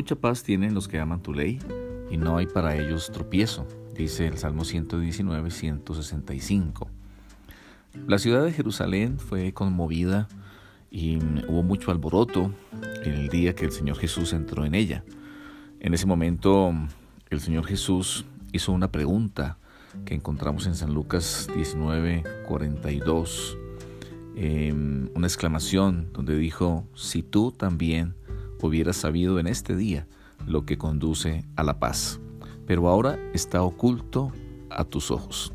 Mucha paz tienen los que aman tu ley y no hay para ellos tropiezo, dice el Salmo 119, 165. La ciudad de Jerusalén fue conmovida y hubo mucho alboroto en el día que el Señor Jesús entró en ella. En ese momento el Señor Jesús hizo una pregunta que encontramos en San Lucas 19, 42, em, una exclamación donde dijo, si tú también hubieras sabido en este día lo que conduce a la paz, pero ahora está oculto a tus ojos.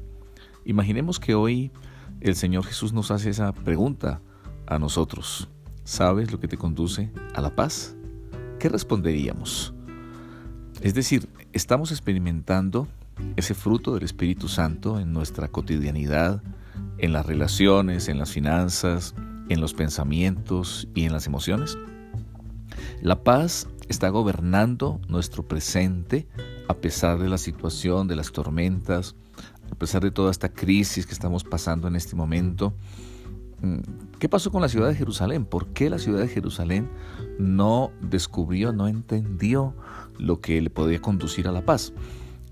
Imaginemos que hoy el Señor Jesús nos hace esa pregunta a nosotros. ¿Sabes lo que te conduce a la paz? ¿Qué responderíamos? Es decir, estamos experimentando ese fruto del Espíritu Santo en nuestra cotidianidad, en las relaciones, en las finanzas, en los pensamientos y en las emociones. La paz está gobernando nuestro presente a pesar de la situación, de las tormentas, a pesar de toda esta crisis que estamos pasando en este momento. Mm, ¿Qué pasó con la ciudad de Jerusalén? ¿Por qué la ciudad de Jerusalén no descubrió, no entendió lo que le podía conducir a la paz?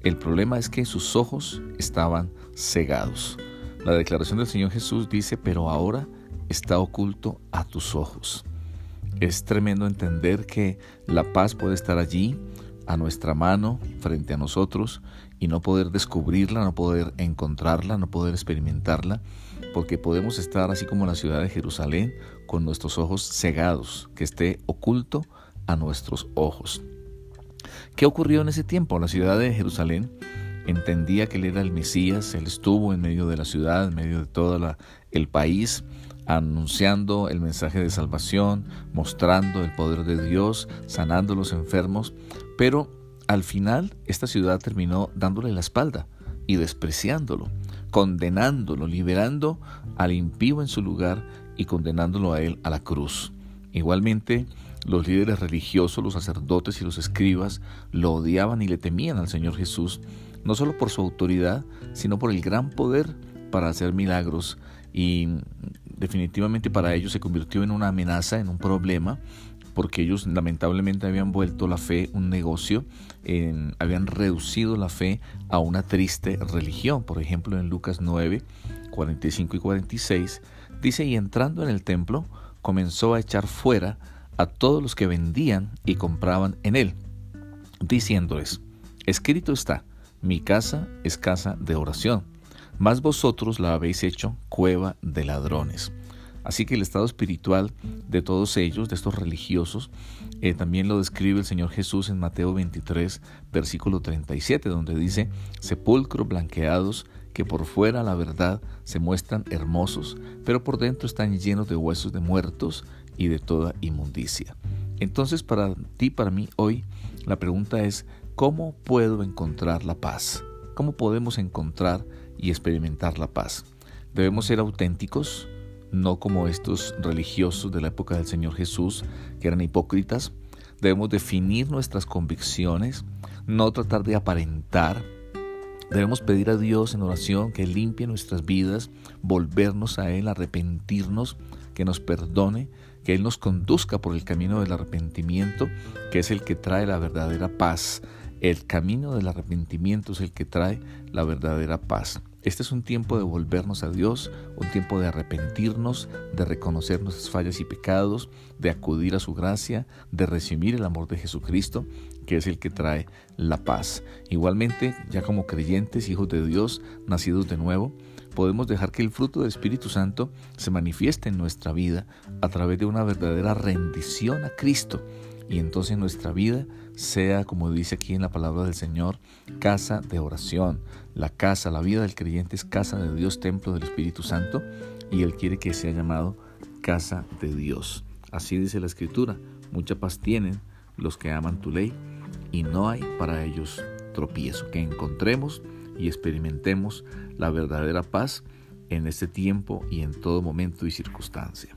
El problema es que sus ojos estaban cegados. La declaración del Señor Jesús dice, pero ahora está oculto a tus ojos. Es tremendo entender que la paz puede estar allí, a nuestra mano, frente a nosotros, y no poder descubrirla, no poder encontrarla, no poder experimentarla, porque podemos estar así como la ciudad de Jerusalén, con nuestros ojos cegados, que esté oculto a nuestros ojos. ¿Qué ocurrió en ese tiempo? La ciudad de Jerusalén entendía que él era el Mesías, él estuvo en medio de la ciudad, en medio de todo el país, anunciando el mensaje de salvación, mostrando el poder de Dios, sanando a los enfermos, pero al final esta ciudad terminó dándole la espalda y despreciándolo, condenándolo, liberando al impío en su lugar y condenándolo a él a la cruz. Igualmente, los líderes religiosos, los sacerdotes y los escribas lo odiaban y le temían al Señor Jesús, no solo por su autoridad, sino por el gran poder para hacer milagros y definitivamente para ellos se convirtió en una amenaza, en un problema, porque ellos lamentablemente habían vuelto la fe un negocio, habían reducido la fe a una triste religión. Por ejemplo, en Lucas 9, 45 y 46, dice, y entrando en el templo, comenzó a echar fuera a todos los que vendían y compraban en él, diciéndoles, escrito está, mi casa es casa de oración, mas vosotros la habéis hecho cueva de ladrones. Así que el estado espiritual de todos ellos, de estos religiosos, eh, también lo describe el Señor Jesús en Mateo 23, versículo 37, donde dice, sepulcros blanqueados que por fuera la verdad se muestran hermosos, pero por dentro están llenos de huesos de muertos y de toda inmundicia. Entonces para ti, para mí, hoy la pregunta es, ¿cómo puedo encontrar la paz? ¿Cómo podemos encontrar y experimentar la paz? Debemos ser auténticos, no como estos religiosos de la época del Señor Jesús, que eran hipócritas. Debemos definir nuestras convicciones, no tratar de aparentar. Debemos pedir a Dios en oración que limpie nuestras vidas, volvernos a Él, arrepentirnos, que nos perdone, que Él nos conduzca por el camino del arrepentimiento, que es el que trae la verdadera paz. El camino del arrepentimiento es el que trae la verdadera paz. Este es un tiempo de volvernos a Dios, un tiempo de arrepentirnos, de reconocer nuestras fallas y pecados, de acudir a su gracia, de recibir el amor de Jesucristo, que es el que trae la paz. Igualmente, ya como creyentes, hijos de Dios, nacidos de nuevo, podemos dejar que el fruto del Espíritu Santo se manifieste en nuestra vida a través de una verdadera rendición a Cristo y entonces nuestra vida sea, como dice aquí en la palabra del Señor, casa de oración. La casa, la vida del creyente es casa de Dios, templo del Espíritu Santo, y Él quiere que sea llamado casa de Dios. Así dice la Escritura, mucha paz tienen los que aman tu ley, y no hay para ellos tropiezo. Que encontremos y experimentemos la verdadera paz en este tiempo y en todo momento y circunstancia.